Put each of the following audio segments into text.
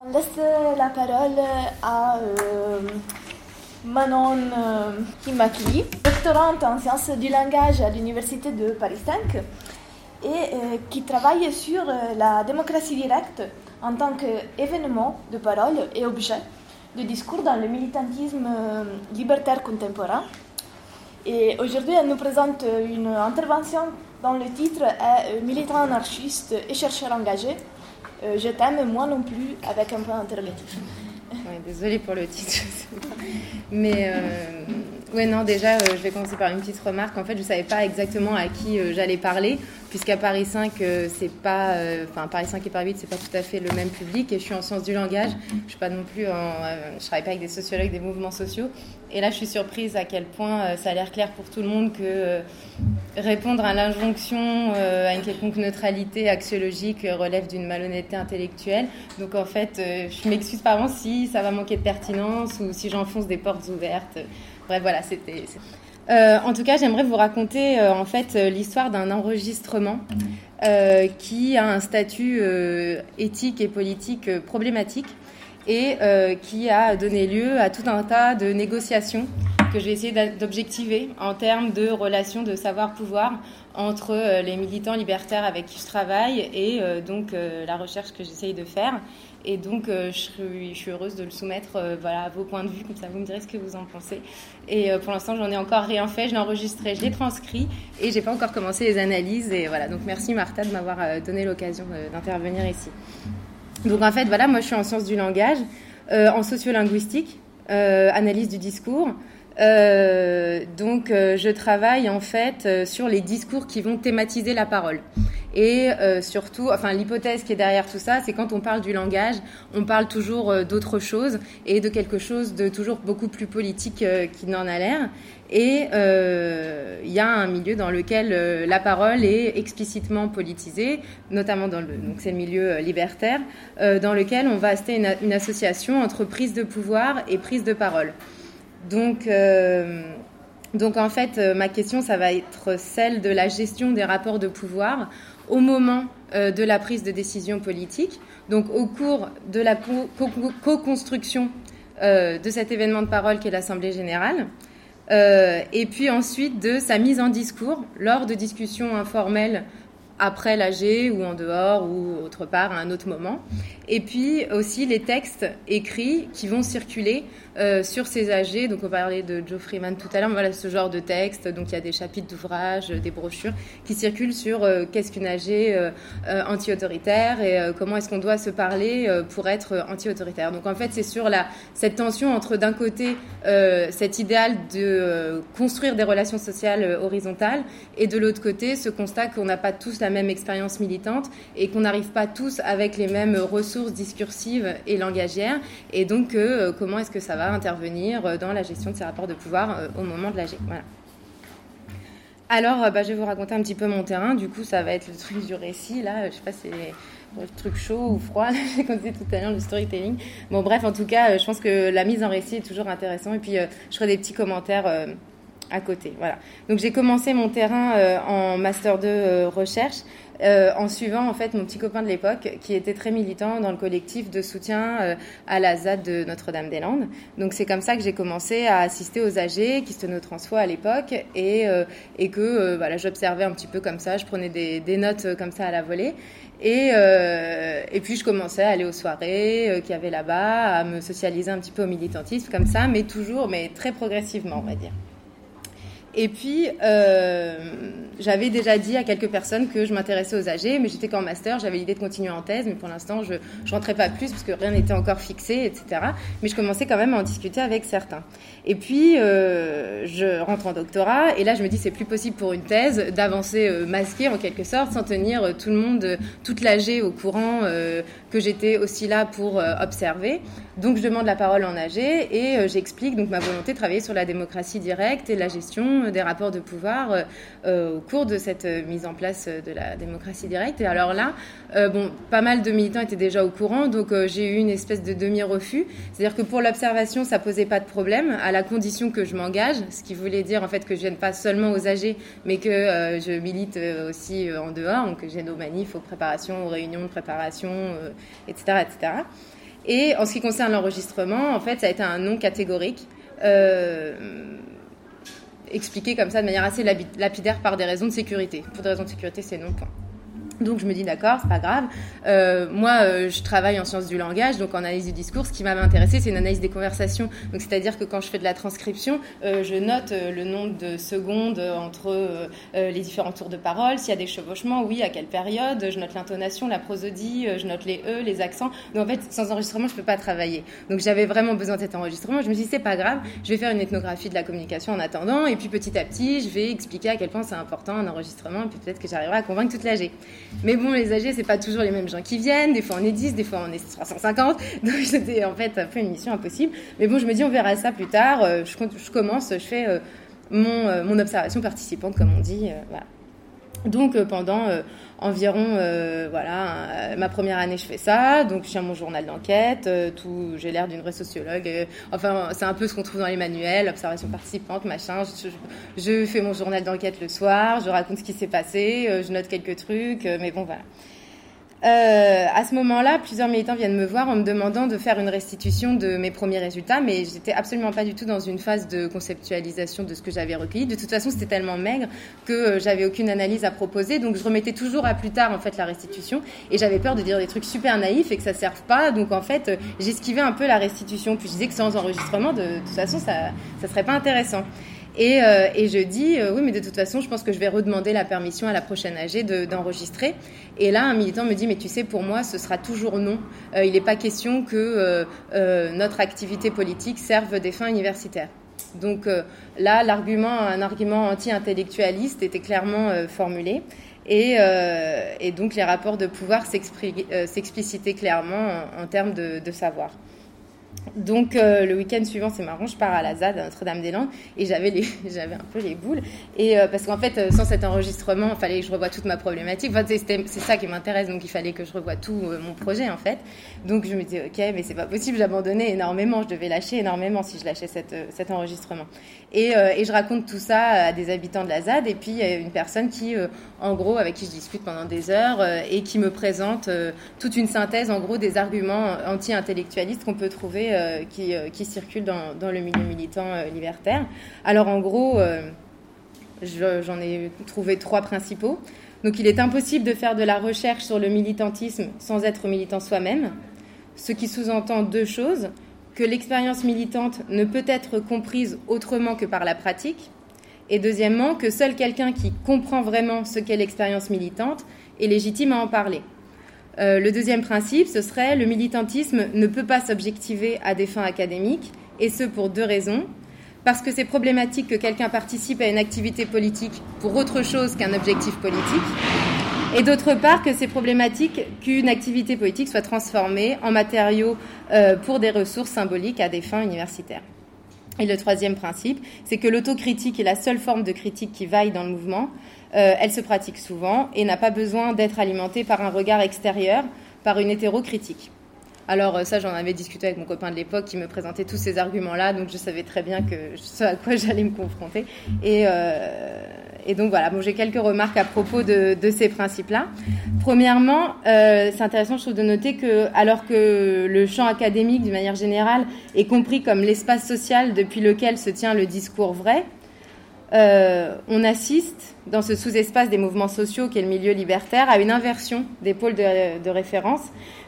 On laisse la parole à euh, Manon euh, Himakli, doctorante en sciences du langage à l'Université de Paris 5 et euh, qui travaille sur la démocratie directe en tant qu'événement de parole et objet de discours dans le militantisme libertaire contemporain. Et aujourd'hui, elle nous présente une intervention dont le titre est Militant anarchiste et chercheur engagé euh, je t'aime, moi non plus, avec un point interrogatif. Ouais, désolée pour le titre. Mais euh, ouais, non, déjà, euh, je vais commencer par une petite remarque. En fait, je ne savais pas exactement à qui j'allais parler, puisqu'à Paris 5, c'est pas, enfin Paris 5 et Paris 8, c'est pas tout à fait le même public. Et je suis en sciences du langage. Je suis pas non plus, en, je travaille pas avec des sociologues des mouvements sociaux. Et là, je suis surprise à quel point ça a l'air clair pour tout le monde que répondre à l'injonction à une quelconque neutralité axiologique relève d'une malhonnêteté intellectuelle. Donc en fait, je m'excuse par avance si ça va manquer de pertinence ou si j'enfonce des portes ouvertes. Bref, voilà, c'était. Euh, en tout cas, j'aimerais vous raconter euh, en fait euh, l'histoire d'un enregistrement qui a un statut éthique et politique problématique et qui a donné lieu à tout un tas de négociations que j'ai essayé d'objectiver en termes de relations de savoir-pouvoir entre les militants libertaires avec qui je travaille et donc la recherche que j'essaye de faire. Et donc, euh, je, suis, heureuse de le soumettre euh, à vos points de vue, comme ça vous me direz ce que vous en pensez. Et euh, pour l'instant, j'en ai encore rien fait, je l'ai je l'ai transcrit et j'ai pas encore commencé les analyses. Et voilà, donc merci Martha de m'avoir donné l'occasion d'intervenir ici. Donc en fait, voilà, moi je suis en sciences du langage, en sociolinguistique, analyse du discours. Euh, donc, euh, je travaille en fait euh, sur les discours qui vont thématiser la parole. Et surtout, enfin, l'hypothèse qui est derrière tout ça, c'est quand on parle du langage, on parle toujours d'autre chose et de quelque chose de toujours beaucoup plus politique qu'il n'en a l'air. Et il y a un milieu dans lequel la parole est explicitement politisée, notamment dans le, donc milieu libertaire, dans lequel on va assister une, association entre prise de pouvoir et prise de parole. Donc, euh, donc en fait, euh, ma question, ça va être celle de la gestion des rapports de pouvoir au moment euh, de la prise de décision politique, donc au cours de la co-construction de cet événement de parole qui est l'Assemblée générale, et puis ensuite de sa mise en discours lors de discussions informelles après l'AG ou en dehors ou autre part à un autre moment. Et puis aussi les textes écrits qui vont circuler euh, sur ces AG. Donc on parlait de Joe Freeman tout à l'heure. Voilà ce genre de texte. Donc il y a des chapitres d'ouvrages, des brochures qui circulent sur euh, qu'est-ce qu'une euh, anti-autoritaire et comment est-ce qu'on doit se parler pour être anti-autoritaire. Donc en fait c'est sur la, cette tension entre d'un côté cet idéal de construire des relations sociales horizontales et de l'autre côté ce constat qu'on n'a pas tous la même expérience militante et qu'on n'arrive pas tous avec les mêmes ressources discursives et langagières. Et donc comment est-ce que ça va intervenir euh, dans la gestion de ces rapports de pouvoir euh, au moment de l'AG. Voilà. Alors, euh, bah, je vais vous raconter un petit peu mon terrain. Du coup, ça va être le truc du récit. Là, je sais pas si c'est le truc chaud ou froid. J'ai compté tout à l'heure le storytelling. Bon, bref, en tout cas, je pense que la mise en récit est toujours intéressant. Et puis, je ferai des petits commentaires à côté. Voilà. Donc, j'ai commencé mon terrain en master 2 recherche euh, en suivant en fait mon petit copain de l'époque qui était très militant dans le collectif de soutien euh, à la ZAD de Notre-Dame-des-Landes. Donc c'est comme ça que j'ai commencé à assister aux AG qui se nos transfo à l'époque et, euh, et que voilà, j'observais un petit peu comme ça, je prenais des, des notes comme ça à la volée. Et, et puis je commençais à aller aux soirées qu'il y avait là-bas, à me socialiser un petit peu au militantisme comme ça, mais toujours, mais très progressivement, on va dire. Et puis, euh, j'avais déjà dit à quelques personnes que je m'intéressais aux AG, mais j'étais qu'en master, j'avais l'idée de continuer en thèse, mais pour l'instant, je ne rentrais pas plus parce que rien n'était encore fixé, etc. Mais je commençais quand même à en discuter avec certains. Et puis, euh, je rentre en doctorat, et là, je me dis, c'est plus possible pour une thèse d'avancer euh, masqué en quelque sorte, sans tenir tout le monde, toute l'AG au courant que j'étais aussi là pour observer. Donc, je demande la parole en AG et j'explique donc ma volonté de travailler sur la démocratie directe et la gestion des rapports de pouvoir euh, euh, au cours de cette euh, mise en place de la démocratie directe. Et alors là, bon, pas mal de militants étaient déjà au courant, donc j'ai eu une espèce de demi-refus. C'est-à-dire que pour l'observation, ça posait pas de problème, à la condition que je m'engage, ce qui voulait dire en fait que je vienne pas seulement aux AG, mais que je milite aussi en dehors, donc j'ai nos manifs aux préparations, aux réunions de préparation, etc., etc. Et en ce qui concerne l'enregistrement, en fait, ça a été un non catégorique. Euh, expliqué comme ça de manière assez lapidaire par des raisons de sécurité. Pour des raisons de sécurité, c'est non, point. Donc je me dis d'accord, c'est pas grave. Euh, moi, euh, je travaille en sciences du langage, donc en analyse du discours. Ce qui m'a intéressé, c'est une analyse des conversations. Donc c'est-à-dire que quand je fais de la transcription, euh, je note euh, le nombre de secondes entre euh, euh, les différents tours de parole, s'il y a des chevauchements, oui, à quelle période. Je note l'intonation, la prosodie, je note les e, les accents. Donc en fait, sans enregistrement, je peux pas travailler. Donc j'avais vraiment besoin de cet enregistrement. Je me suis dit c'est pas grave, je vais faire une ethnographie de la communication en attendant, et puis petit à petit, je vais expliquer à quel point c'est important un enregistrement, et puis peut-être que j'arriverai à convaincre toute l'AG. Mais bon, les âgés, c'est pas toujours les mêmes gens qui viennent. Des fois, on est 10, des fois, on est 350. Donc, c'était en fait un peu une mission impossible. Mais bon, je me dis, on verra ça plus tard. Euh, je, commence, je fais euh, mon, euh, mon, observation participante, comme on dit. Donc, pendant environ, euh, voilà, ma première année, je fais ça. Donc, je tiens mon journal d'enquête. Euh, tout, j'ai l'air d'une vraie sociologue. Euh, enfin, c'est un peu ce qu'on trouve dans les manuels, observation participante, machin. Je, je, je fais mon journal d'enquête le soir. Je raconte ce qui s'est passé. je note quelques trucs. mais bon, voilà. Euh, à ce moment-là, plusieurs militants viennent me voir en me demandant de faire une restitution de mes premiers résultats, mais j'étais absolument pas du tout dans une phase de conceptualisation de ce que j'avais recueilli. De toute façon, c'était tellement maigre que euh, j'avais aucune analyse à proposer, donc je remettais toujours à plus tard en fait la restitution, et j'avais peur de dire des trucs super naïfs et que ça serve pas, donc en fait, euh, j'esquivais un peu la restitution. Puis je disais que sans enregistrement, de, toute façon, ça, ça serait pas intéressant. Et, euh, et, je dis, euh, oui, mais de toute façon, je pense que je vais redemander la permission à la prochaine AG d'enregistrer. et là, un militant me dit, mais tu sais, pour moi, ce sera toujours non. Euh, il n'est pas question que notre activité politique serve des fins universitaires. Donc là, l'argument, un argument anti-intellectualiste était clairement formulé. Et, donc les rapports de pouvoir s'explicitaient clairement en, termes de savoir. Donc euh, le week-end suivant, c'est marrant, je pars à la ZAD à Notre-Dame-des-Landes et j'avais j'avais un peu les boules. Et euh, parce qu'en fait, euh, sans cet enregistrement, il fallait que je revoie toute ma problématique. Enfin, c'est ça qui m'intéresse, donc il fallait que je revoie tout mon projet en fait. Donc je me dis ok, mais c'est pas possible, j'abandonnais énormément, je devais lâcher énormément si je lâchais cette, cet enregistrement. Et, et, je raconte tout ça à des habitants de la ZAD et puis une personne qui, en gros, avec qui je discute pendant des heures et qui me présente toute une synthèse, en gros, des arguments anti-intellectualistes qu'on peut trouver euh, qui, euh, circulent dans, dans, le milieu militant euh, libertaire. Alors en gros, j'en ai trouvé trois principaux. Donc il est impossible de faire de la recherche sur le militantisme sans être militant soi-même, ce qui sous-entend deux choses, que l'expérience militante ne peut être comprise autrement que par la pratique, et deuxièmement, que seul quelqu'un qui comprend vraiment ce qu'est l'expérience militante est légitime à en parler. Euh, le deuxième principe, ce serait le militantisme ne peut pas s'objectiver à des fins académiques, et ce pour deux raisons. Parce que c'est problématique que quelqu'un participe à une activité politique pour autre chose qu'un objectif politique. Et d'autre part, que c'est problématique qu'une activité politique soit transformée en matériau euh, pour des ressources symboliques à des fins universitaires. Et le troisième principe, c'est que l'autocritique est la seule forme de critique qui vaille dans le mouvement. Euh, elle se pratique souvent et n'a pas besoin d'être alimentée par un regard extérieur, par une hétérocritique. Alors euh, ça, j'en avais discuté avec mon copain de l'époque qui me présentait tous ces arguments-là, donc je savais très bien que ce à quoi j'allais me confronter. Et, euh, et donc voilà, bon, j'ai quelques remarques à propos de, ces principes-là. Premièrement, c'est intéressant, je trouve, de noter que alors que le champ académique, d'une manière générale, est compris comme l'espace social depuis lequel se tient le discours vrai, euh, on assiste dans ce sous-espace des mouvements sociaux qu'est le milieu libertaire à une inversion des pôles de, référence,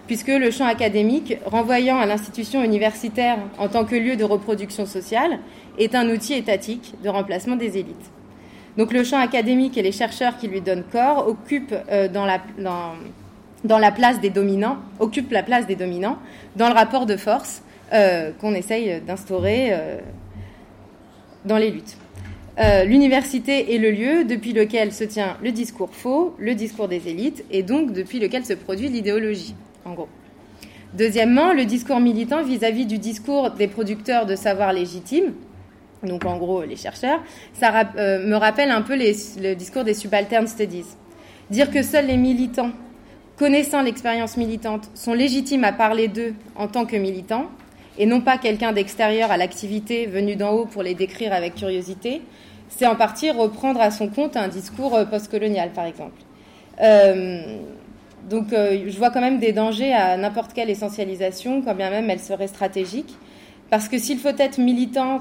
puisque le champ académique, renvoyant à l'institution universitaire en tant que lieu de reproduction sociale, est un outil étatique de remplacement des élites. Donc le champ académique et les chercheurs qui lui donnent corps occupent euh, la, place des dominants, la place des dominants dans le rapport de force euh, qu'on essaye d'instaurer dans les luttes. Euh, l'université est le lieu depuis lequel se tient le discours faux, le discours des élites, et donc depuis lequel se produit l'idéologie, en gros. Deuxièmement, le discours militant vis-à-vis -vis du discours des producteurs de savoir légitime, donc en gros les chercheurs, ça euh, me rappelle un peu le discours des subaltern studies. Dire que seuls les militants, connaissant l'expérience militante, sont légitimes à parler d'eux en tant que militants, et non pas quelqu'un d'extérieur à l'activité venu d'en haut pour les décrire avec curiosité, c'est en partie reprendre à son compte un discours postcolonial, par exemple. Euh, Donc je vois quand même des dangers à n'importe quelle essentialisation, quand bien même elle serait stratégique. Parce que s'il faut être militant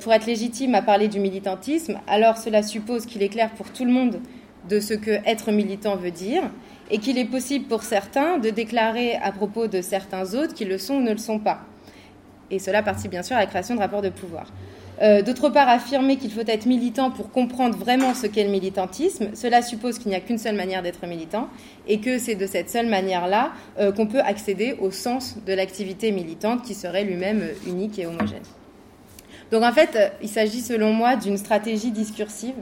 pour être légitime à parler du militantisme, alors cela suppose qu'il est clair pour tout le monde de ce que être militant veut dire et qu'il est possible pour certains de déclarer à propos de certains autres qu'ils le sont ou ne le sont pas. Et cela participe bien sûr à la création de rapports de pouvoir. Euh, d'autre part, affirmer qu'il faut être militant pour comprendre vraiment ce qu'est le militantisme, cela suppose qu'il n'y a qu'une seule manière d'être militant et que c'est de cette seule manière-là euh, qu'on peut accéder au sens de l'activité militante qui serait lui-même unique et homogène. Donc en fait, euh, il s'agit selon moi d'une stratégie discursive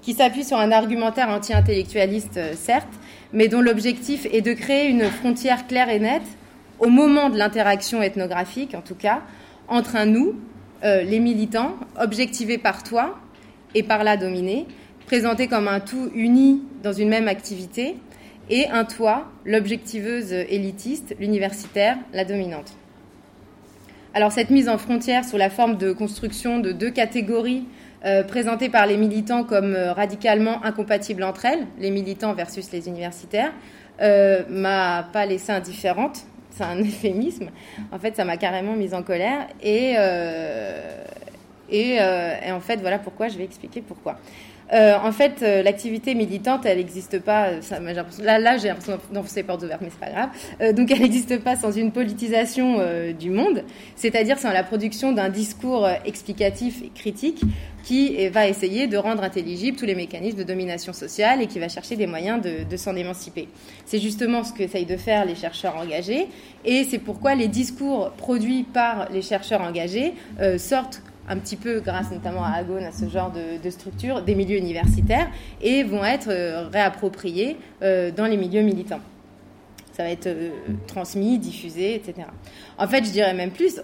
qui s'appuie sur un argumentaire anti-intellectualiste, certes, mais dont l'objectif est de créer une frontière claire et nette, au moment de l'interaction ethnographique en tout cas, entre un nous, euh, les militants, objectivés par toi et par là dominés, présentés comme un tout uni dans une même activité, et un toi, l'objectiveuse élitiste, l'universitaire, la dominante. Alors cette mise en frontière sous la forme de construction de deux catégories euh, présentées par les militants comme euh, radicalement incompatibles entre elles, les militants versus les universitaires, m'a pas laissé indifférente c'est un euphémisme. En fait, ça m'a carrément mise en colère. Et, euh, euh, et, en fait, voilà pourquoi, je vais expliquer pourquoi. Euh, en fait, l'activité militante, elle n'existe pas. Ça, là, j'ai l'impression d'enfoncer portes ouvertes, mais c'est pas grave. donc, elle n'existe pas sans une politisation du monde, c'est-à-dire sans la production d'un discours explicatif et critique qui va essayer de rendre intelligibles tous les mécanismes de domination sociale et qui va chercher des moyens de, s'en émanciper. C'est justement ce qu'essayent de faire les chercheurs engagés et c'est pourquoi les discours produits par les chercheurs engagés euh, sortent un petit peu, grâce notamment à Agone, à ce genre de, structure, des milieux universitaires et vont être euh, réappropriés euh, dans les milieux militants ça va être euh, transmis, diffusé, etc. En fait, je dirais même plus,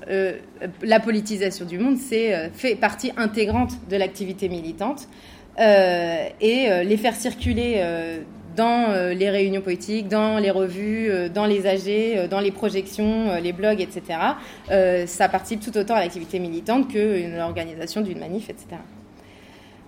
la politisation du monde, c'est fait partie intégrante de l'activité militante et les faire circuler dans les réunions politiques, dans les revues, dans les AG, dans les projections, les blogs, etc. ça participe tout autant à l'activité militante que l'organisation d'une manif, etc.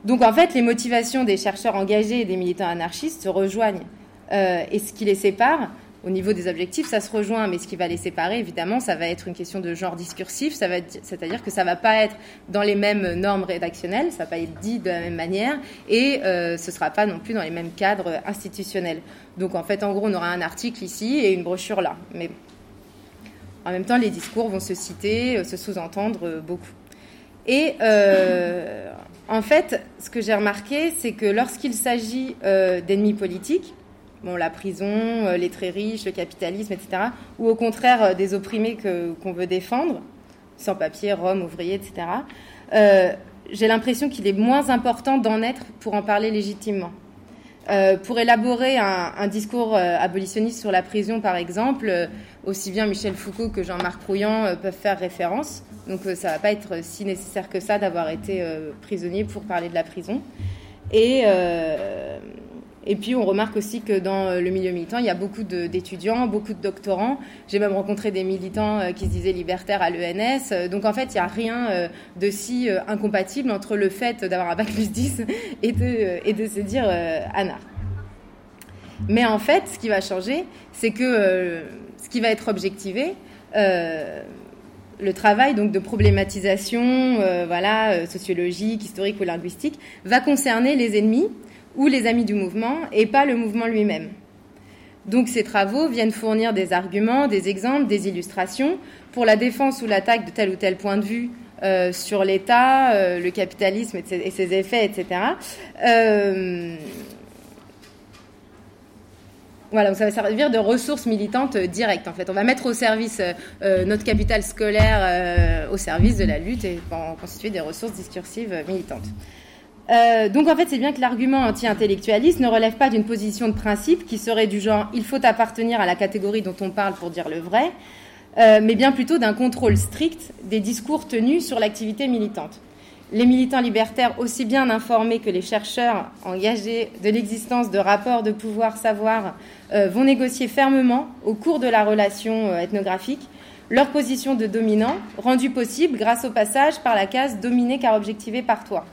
Donc en fait, les motivations des chercheurs engagés et des militants anarchistes se rejoignent. et ce qui les sépare, au niveau des objectifs, ça se rejoint, mais ce qui va les séparer, évidemment, ça va être une question de genre discursif, ça va c'est-à-dire que ça va pas être dans les mêmes normes rédactionnelles, ça va pas être dit de la même manière, et euh, ce sera pas non plus dans les mêmes cadres institutionnels. Donc en fait, en gros, on aura un article ici et une brochure là, mais en même temps, les discours vont se citer, euh, se sous-entendre euh, beaucoup. Et euh, en fait, ce que j'ai remarqué, c'est que lorsqu'il s'agit d'ennemis politiques, bon, la prison, euh, les très riches, le capitalisme, etc., ou au contraire euh, des opprimés qu'on veut défendre, sans papier, Rome, ouvriers, etc., euh, j'ai l'impression qu'il est moins important d'en être pour en parler légitimement. pour élaborer un, discours abolitionniste sur la prison, par exemple, aussi bien Michel Foucault que Jean-Marc Rouillant peuvent faire référence. Donc ça ne va pas être si nécessaire que ça d'avoir été prisonnier pour parler de la prison. Et, et puis on remarque aussi que dans euh, le milieu militant, il y a beaucoup d'étudiants, beaucoup de doctorants. J'ai même rencontré des militants euh, qui se disaient libertaires à l'ENS. Euh, donc en fait, il n'y a rien de si incompatible entre le fait d'avoir un bac plus 10 et de, se dire anard. Mais en fait, ce qui va changer, c'est que ce qui va être objectivé, le travail donc de problématisation, voilà, sociologique, historique ou linguistique, va concerner les ennemis ou les amis du mouvement et pas le mouvement lui-même. Donc ces travaux viennent fournir des arguments, des exemples, des illustrations pour la défense ou l'attaque de tel ou tel point de vue euh, sur l'État, euh, le capitalisme et ses, effets, etc. Euh, voilà, ça va servir de ressources militantes directes. En fait, on va mettre au service notre capital scolaire, au service de la lutte et en constituer des ressources discursives militantes. Euh, donc en fait, c'est bien que l'argument anti-intellectualiste ne relève pas d'une position de principe qui serait du genre il faut appartenir à la catégorie dont on parle pour dire le vrai, euh, mais bien plutôt d'un contrôle strict des discours tenus sur l'activité militante. Les militants libertaires, aussi bien informés que les chercheurs engagés de l'existence de rapports de pouvoir-savoir, euh, vont négocier fermement, au cours de la relation ethnographique, leur position de dominant, rendue possible grâce au passage par la case dominé car objectivé par toi.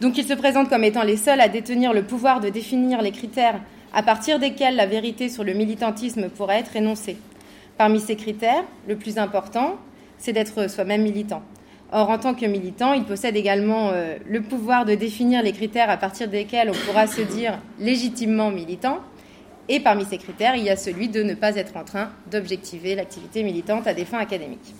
Donc ils se présentent comme étant les seuls à détenir le pouvoir de définir les critères à partir desquels la vérité sur le militantisme pourrait être énoncée. Parmi ces critères, le plus important, c'est d'être soi-même militant. Or, en tant que militant, il possède également euh, le pouvoir de définir les critères à partir desquels on pourra se dire légitimement militant. Et parmi ces critères, il y a celui de ne pas être en train d'objectiver l'activité militante à des fins académiques.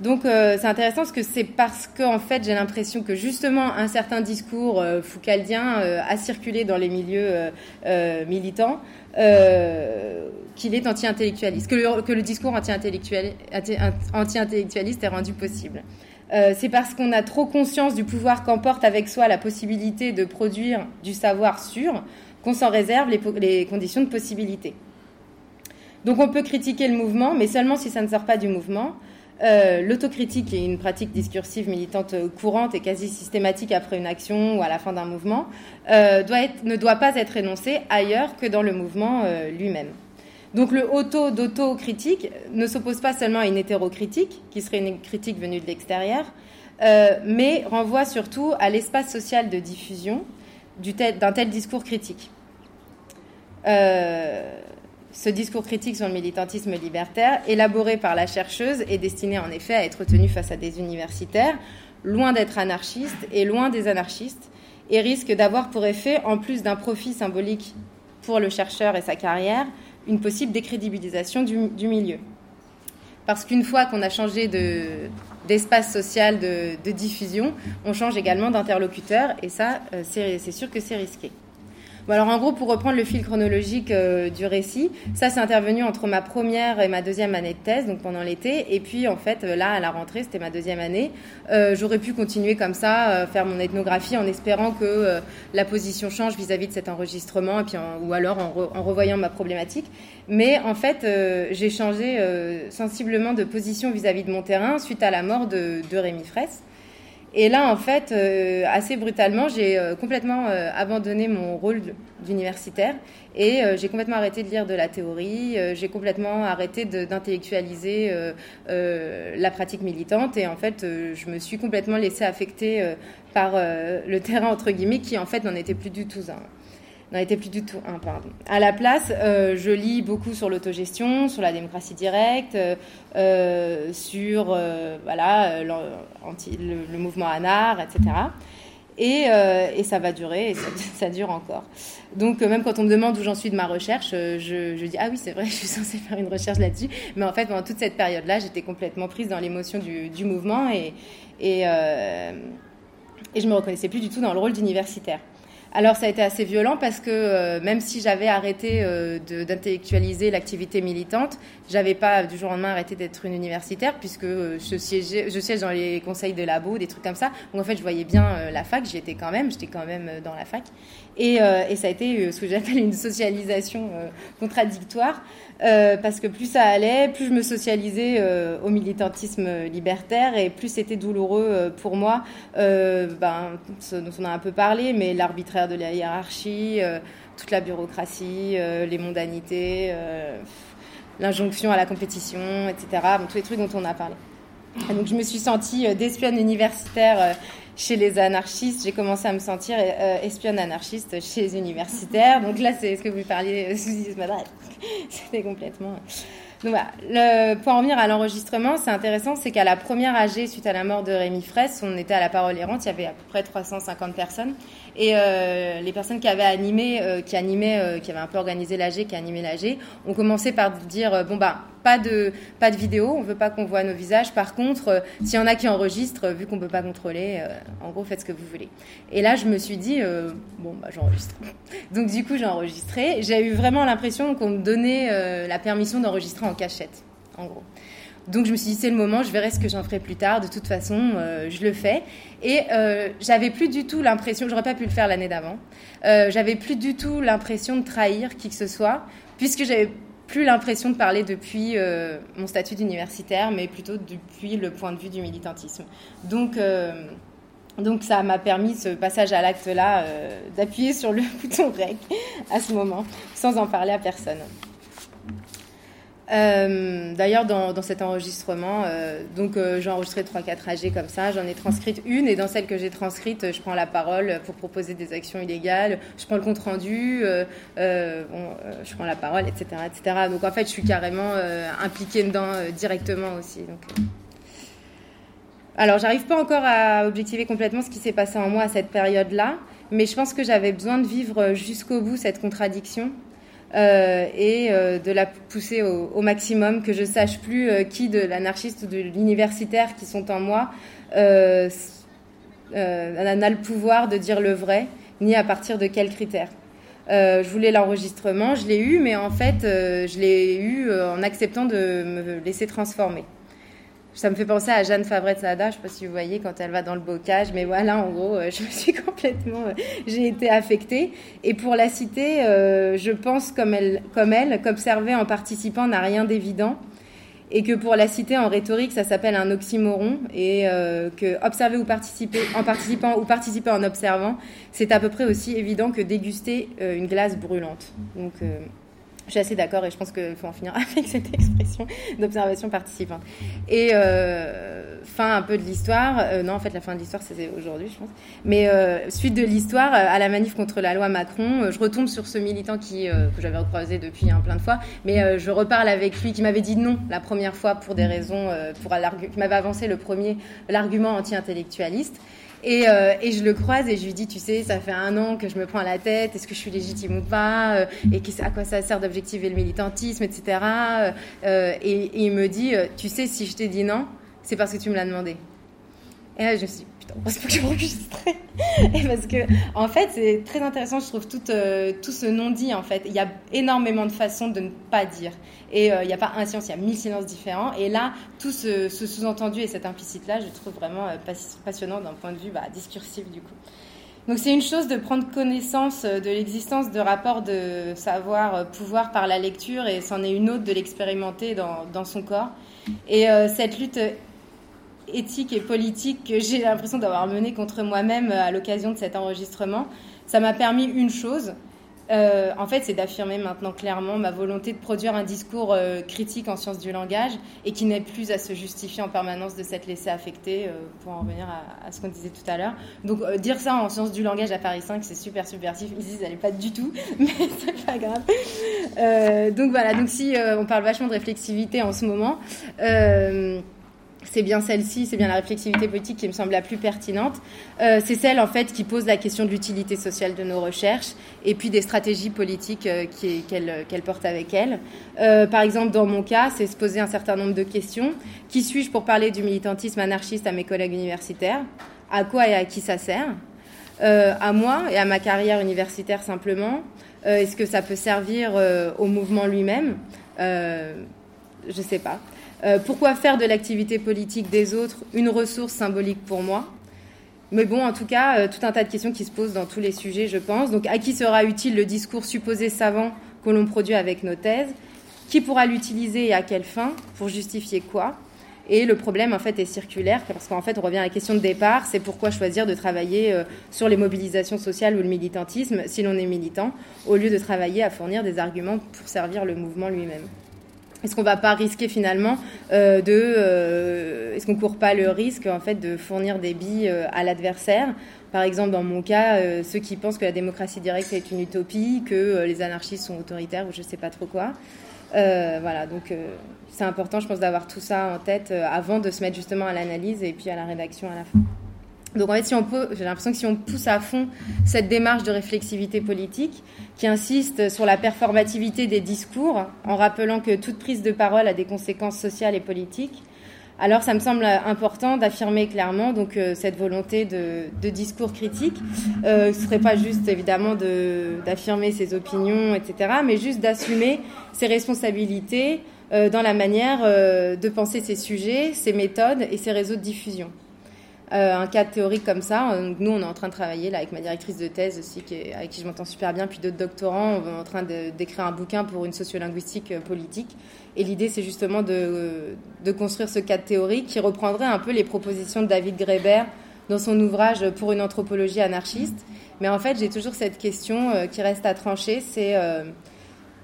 Donc euh, c'est intéressant parce que c'est parce que en fait j'ai l'impression que justement un certain discours euh, foucaldien a circulé dans les milieux militants qu'il est anti-intellectualiste, que le, discours anti-intellectualiste est rendu possible. Euh, c'est parce qu'on a trop conscience du pouvoir qu'emporte avec soi la possibilité de produire du savoir sûr qu'on s'en réserve les, conditions de possibilité. Donc on peut critiquer le mouvement, mais seulement si ça ne sort pas du mouvement. Euh, L'autocritique est une pratique discursive militante courante et quasi systématique après une action ou à la fin d'un mouvement, euh, ne doit pas être énoncée ailleurs que dans le mouvement euh, lui-même. Donc le auto d'auto-critique ne s'oppose pas seulement à une hétérocritique, qui serait une critique venue de l'extérieur, mais renvoie surtout à l'espace social de diffusion d'un tel, discours critique. Ce discours critique sur le militantisme libertaire, élaboré par la chercheuse, est destiné en effet à être tenu face à des universitaires, loin d'être anarchistes et loin des anarchistes, et risque d'avoir pour effet, en plus d'un profit symbolique pour le chercheur et sa carrière, une possible décrédibilisation du, milieu. Parce qu'une fois qu'on a changé d'espace social de, diffusion, on change également d'interlocuteur, et ça, euh, c'est sûr que c'est risqué alors en gros, pour reprendre le fil chronologique euh, du récit, ça c'est intervenu entre ma première et ma deuxième année de thèse, donc pendant l'été, et puis en fait là à la rentrée, c'était ma deuxième année, euh, j'aurais pu continuer comme ça, euh, faire mon ethnographie en espérant que la position change vis-à-vis de cet enregistrement, et puis ou alors en, revoyant ma problématique. Mais en fait, j'ai changé sensiblement de position vis-à-vis de mon terrain suite à la mort de, de Rémi Fraisse. Et là, en fait, euh, assez brutalement, j'ai euh, complètement euh, abandonné mon rôle d'universitaire et j'ai complètement arrêté de lire de la théorie, j'ai complètement arrêté d'intellectualiser la pratique militante et en fait, je me suis complètement laissée affecter par le terrain, entre guillemets, qui en fait n'en était plus du tout un n'en était plus du tout un, pardon. À la place, euh, je lis beaucoup sur l'autogestion, sur la démocratie directe, euh, sur euh, voilà, le, mouvement ANAR, etc. Et, ça va durer, et ça, dure encore. Donc même quand on me demande où j'en suis de ma recherche, je, dis ah oui c'est vrai, je suis censée faire une recherche là-dessus. Mais en fait pendant toute cette période-là, j'étais complètement prise dans l'émotion du, du, mouvement et, et, et je me reconnaissais plus du tout dans le rôle d'universitaire. Alors ça a été assez violent parce que euh, même si j'avais arrêté euh, d'intellectualiser l'activité militante, j'avais pas du jour au lendemain arrêté d'être une universitaire puisque euh, je, je siège dans les conseils de labo, des trucs comme ça. Donc en fait je voyais bien la fac, j'y étais quand même, j'étais quand même dans la fac. Et, et ça a été ce que j'appelle une socialisation contradictoire parce que plus ça allait, plus je me socialisais au militantisme libertaire et plus c'était douloureux pour moi. ben, dont on a un peu parlé, mais l'arbitraire de la hiérarchie, euh, toute la bureaucratie, euh, les mondanités, euh, l'injonction à la compétition, etc. tous les trucs dont on a parlé. donc je me suis sentie d'espionne universitaire chez les anarchistes. J'ai commencé à me sentir espionne anarchiste chez les universitaires. Donc là, c'est ce que vous parliez, C'était complètement. Donc voilà, le, pour en revenir à l'enregistrement, c'est intéressant, c'est qu'à la première AG, suite à la mort de Rémi Fraisse, on était à la parole errante, il y avait à peu près 350 personnes. Et euh, les personnes qui avaient animé, euh, qui animaient, euh, qui avaient un peu organisé l'AG, qui animaient l'AG, ont commencé par dire bon bah pas de pas de vidéo, on veut pas qu'on voit nos visages. Par contre, s'il y en a qui enregistrent, vu qu'on peut pas contrôler, en gros faites ce que vous voulez. Et là, je me suis dit bon bah j'enregistre. Donc du coup, j'ai enregistré. J'ai eu vraiment l'impression qu'on me donnait la permission d'enregistrer en cachette, en gros. Donc je me suis dit c'est le moment, je verrai ce que j'en ferai plus tard. De toute façon, euh, je le fais. Et euh, j'avais plus du tout l'impression, j'aurais pas pu le faire l'année d'avant. Euh, j'avais plus du tout l'impression de trahir qui que ce soit, puisque j'avais plus l'impression de parler depuis euh, mon statut d'universitaire, mais plutôt depuis le point de vue du militantisme. Donc donc ça m'a permis ce passage à l'acte là d'appuyer sur le bouton REC à ce moment, sans en parler à personne. Euh, d'ailleurs, dans, cet enregistrement, euh, donc euh, j'ai enregistré 3-4 AG comme ça, j'en ai transcrite une, et dans celle que j'ai transcrite, je prends la parole pour proposer des actions illégales, je prends le compte rendu, je prends la parole, etc., etc. Donc en fait, je suis carrément impliquée dedans directement aussi. Donc, alors, j'arrive pas encore à objectiver complètement ce qui s'est passé en moi à cette période-là, mais je pense que j'avais besoin de vivre jusqu'au bout cette contradiction euh, et euh, de la pousser au, maximum, que je sache plus euh, qui de l'anarchiste ou de l'universitaire qui sont en moi n'a le pouvoir de dire le vrai, ni à partir de quels critères. je voulais l'enregistrement, je l'ai eu, mais en fait, je l'ai eu en acceptant de me laisser transformer. Ça me fait penser à Jeanne Fabre-Sada, je ne sais pas si vous voyez quand elle va dans le bocage, mais voilà, en gros, euh, je me suis complètement, euh, j'ai été affectée. Et pour la citer, euh, je pense comme elle, comme elle, qu'observer en participant n'a rien d'évident, et que pour la citer en rhétorique, ça s'appelle un oxymoron, et que observer ou participer en participant ou participer en observant, c'est à peu près aussi évident que déguster une glace brûlante. Donc je suis assez d'accord et je pense qu'il faut en finir avec cette expression d'observation participante. Et euh, fin un peu de l'histoire, euh, non en fait la fin de l'histoire c'est aujourd'hui je pense, mais euh, suite de l'histoire, à la manif contre la loi Macron, je retombe sur ce militant qui, que j'avais recroisé depuis un plein de fois, mais je reparle avec lui qui m'avait dit non la première fois pour des raisons, pour qui m'avait avancé le premier, l'argument anti-intellectualiste. Euh, et, je le croise et je lui dis, tu sais, ça fait un an que je me prends la tête, est-ce que je suis légitime ou pas, euh, et à quoi ça sert d'objectiver le militantisme, etc. Euh, et, il me dit, tu sais, si je t'ai dit non, c'est parce que tu me l'as demandé. Et là, je suis parce que je enregistré. Et parce que, en fait, c'est très intéressant, je trouve, tout, euh, tout ce non-dit, en fait. Il y a énormément de façons de ne pas dire. Et euh, il n'y a pas un silence, il y a mille silences différents. Et là, tout ce, sous-entendu et cet implicite-là, je trouve vraiment euh, passionnant d'un point de vue bah, discursif, du coup. Donc c'est une chose de prendre connaissance de l'existence de rapports de savoir-pouvoir par la lecture et c'en est une autre de l'expérimenter dans, son corps. Et cette lutte éthique et politique que j'ai l'impression d'avoir menée contre moi-même euh, à l'occasion de cet enregistrement, ça m'a permis une chose. Euh, en fait, c'est d'affirmer maintenant clairement ma volonté de produire un discours euh, critique en sciences du langage et qui n'est plus à se justifier en permanence de s'être laissé affecter, pour en revenir à, ce qu'on disait tout à l'heure. Donc, dire ça en sciences du langage à Paris 5, c'est super subversif. Ici, ça n'est pas du tout, mais c'est pas grave. donc voilà, donc si on parle vachement de réflexivité en ce moment, c'est bien celle-ci, c'est bien la réflexivité politique qui me semble la plus pertinente. Euh, c'est celle en fait qui pose la question de l'utilité sociale de nos recherches et puis des stratégies politiques euh, qu'elle porte avec elle. Euh, par exemple, dans mon cas, c'est se poser un certain nombre de questions. Qui suis-je pour parler du militantisme anarchiste à mes collègues universitaires? À quoi et à qui ça sert? À moi et à ma carrière universitaire simplement Est-ce que ça peut servir au mouvement lui-même? Je ne sais pas. Euh, pourquoi faire de l'activité politique des autres une ressource symbolique pour moi? Mais bon, en tout cas, euh, tout un tas de questions qui se posent dans tous les sujets, je pense. Donc, à qui sera utile le discours supposé savant que l'on produit avec nos thèses? Qui pourra l'utiliser et à quelle fin? Pour justifier quoi? Et le problème, en fait, est circulaire, parce qu'en fait, on revient à la question de départ, c'est pourquoi choisir de travailler euh, sur les mobilisations sociales ou le militantisme si l'on est militant, au lieu de travailler à fournir des arguments pour servir le mouvement lui-même est-ce qu'on va pas risquer finalement euh, de, euh, est-ce qu'on court pas le risque en fait de fournir des billes euh, à l'adversaire? Par exemple, dans mon cas, ceux qui pensent que la démocratie directe est une utopie, que les anarchistes sont autoritaires ou je sais pas trop quoi. voilà, donc c'est important, je pense, d'avoir tout ça en tête avant de se mettre justement à l'analyse et puis à la rédaction à la fin. Donc en fait, si on peut, j'ai l'impression que si on pousse à fond cette démarche de réflexivité politique, qui insiste sur la performativité des discours, en rappelant que toute prise de parole a des conséquences sociales et politiques, alors ça me semble important d'affirmer clairement donc euh, cette volonté de, discours critique. Euh, ce serait pas juste évidemment d'affirmer ses opinions, etc., mais juste d'assumer ses responsabilités euh, dans la manière euh, de penser ses sujets, ses méthodes et ses réseaux de diffusion. Euh, un cadre théorique comme ça. Euh, nous, on est en train de travailler là avec ma directrice de thèse aussi, avec qui je m'entends super bien, puis d'autres doctorants. On est en train d'écrire un bouquin pour une sociolinguistique euh, politique. Et l'idée, c'est justement de, construire ce cadre théorique qui reprendrait un peu les propositions de David Graeber dans son ouvrage Pour une anthropologie anarchiste. Mais en fait, j'ai toujours cette question qui reste à trancher, c'est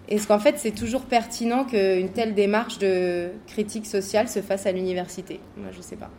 Est-ce qu'en fait, c'est toujours pertinent qu'une telle démarche de critique sociale se fasse à l'université? Moi, je sais pas.